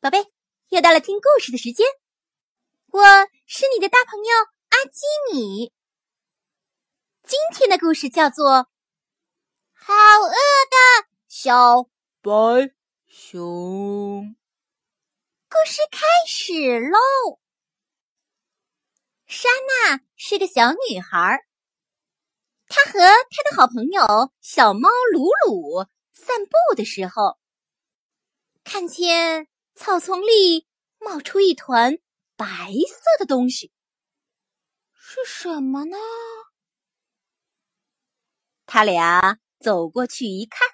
宝贝，又到了听故事的时间。我是你的大朋友阿基米。今天的故事叫做《好饿的小白熊》。故事开始喽。莎娜是个小女孩，她和她的好朋友小猫鲁鲁散步的时候，看见。草丛里冒出一团白色的东西，是什么呢？他俩走过去一看，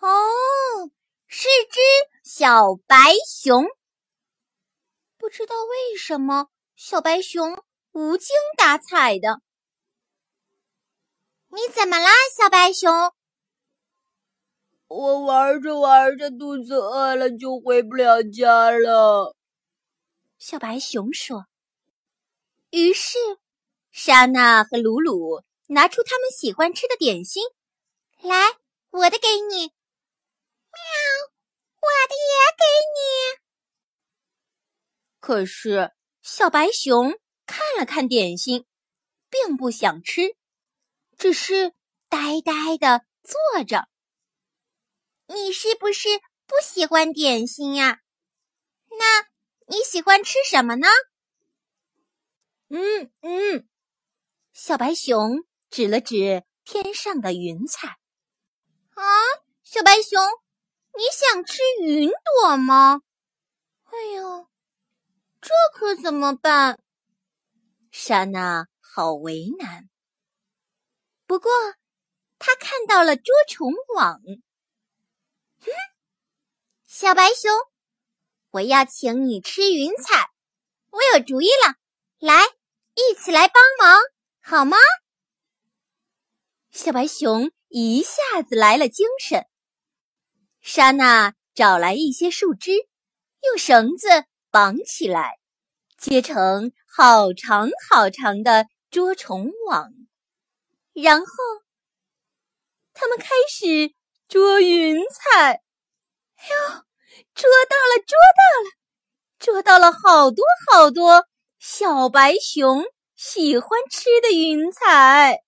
哦，是只小白熊。不知道为什么，小白熊无精打采的。你怎么啦，小白熊？我玩着玩着，肚子饿了，就回不了家了。小白熊说。于是，莎娜和鲁鲁拿出他们喜欢吃的点心，来，我的给你。喵，我的也给你。可是，小白熊看了看点心，并不想吃，只是呆呆的坐着。你是不是不喜欢点心呀？那你喜欢吃什么呢？嗯嗯，小白熊指了指天上的云彩。啊，小白熊，你想吃云朵吗？哎呦，这可怎么办？莎娜好为难。不过，她看到了捉虫网。小白熊，我要请你吃云彩。我有主意了，来，一起来帮忙好吗？小白熊一下子来了精神。莎娜找来一些树枝，用绳子绑起来，结成好长好长的捉虫网，然后他们开始。捉云彩，哟，捉到了，捉到了，捉到了好多好多小白熊喜欢吃的云彩。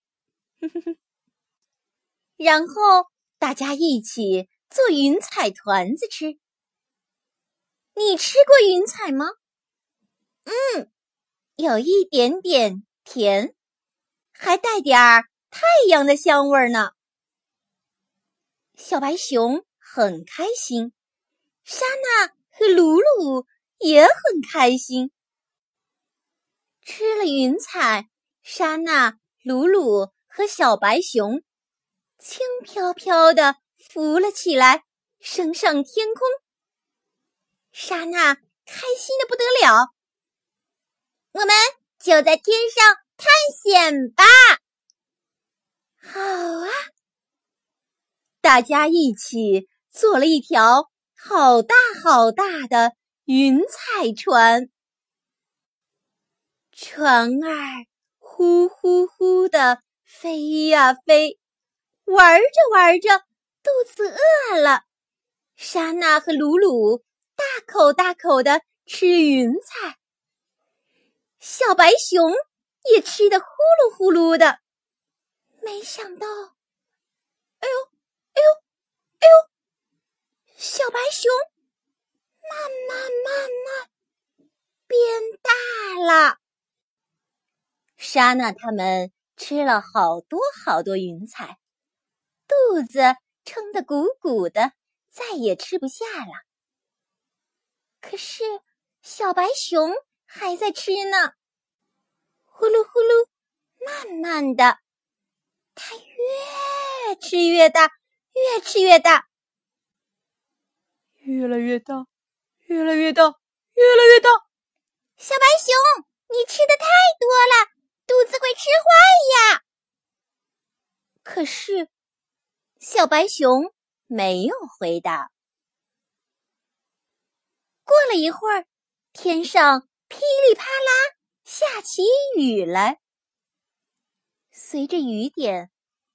然后大家一起做云彩团子吃。你吃过云彩吗？嗯，有一点点甜，还带点儿太阳的香味呢。小白熊很开心，莎娜和鲁鲁也很开心。吃了云彩，莎娜、鲁鲁和小白熊轻飘飘的浮了起来，升上天空。莎娜开心的不得了，我们就在天上探险吧！好啊。大家一起做了一条好大好大的云彩船，船儿呼呼呼的飞呀飞，玩着玩着肚子饿了，莎娜和鲁鲁大口大口的吃云彩，小白熊也吃的呼噜呼噜的，没想到，哎呦！哎呦，哎呦！小白熊慢慢慢慢变大了。莎娜他们吃了好多好多云彩，肚子撑得鼓鼓的，再也吃不下了。可是小白熊还在吃呢，呼噜呼噜，慢慢的，它越吃越大。越吃越大，越来越大，越来越大，越来越大。小白熊，你吃的太多了，肚子会吃坏呀。可是，小白熊没有回答。过了一会儿，天上噼里啪啦下起雨来。随着雨点，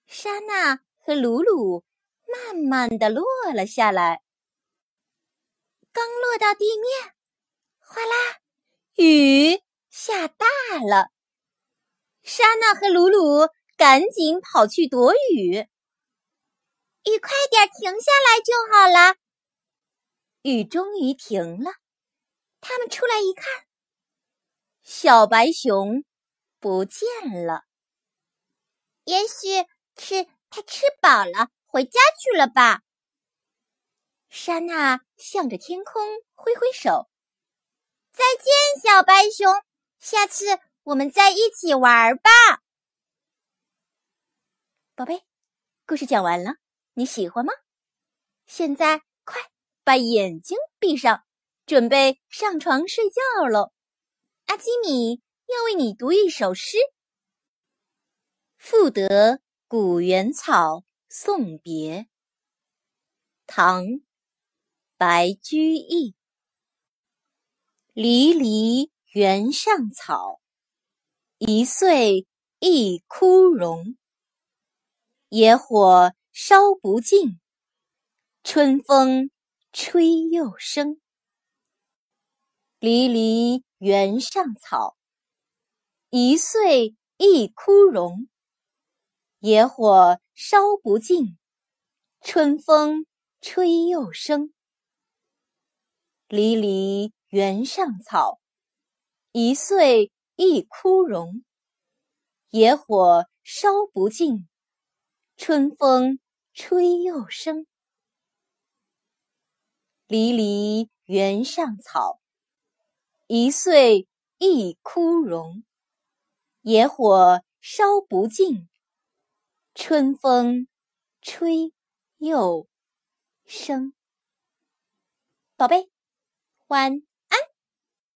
莎娜和鲁鲁。慢慢的落了下来。刚落到地面，哗啦，雨下大了。莎娜和鲁鲁赶紧跑去躲雨。雨快点停下来就好了。雨终于停了，他们出来一看，小白熊不见了。也许是它吃饱了，回家去了吧。莎娜向着天空挥挥手：“再见，小白熊，下次我们再一起玩吧。”宝贝，故事讲完了，你喜欢吗？现在快把眼睛闭上，准备上床睡觉喽。阿基米要为你读一首诗，《赋得古原草送别》，唐。白居易，离离原上草，一岁一枯荣。野火烧不尽，春风吹又生。离离原上草，一岁一枯荣。野火烧不尽，春风吹又生。离离原上草，一岁一枯荣。野火烧不尽，春风吹又生。离离原上草，一岁一枯荣。野火烧不尽，春风吹又生。宝贝。欢。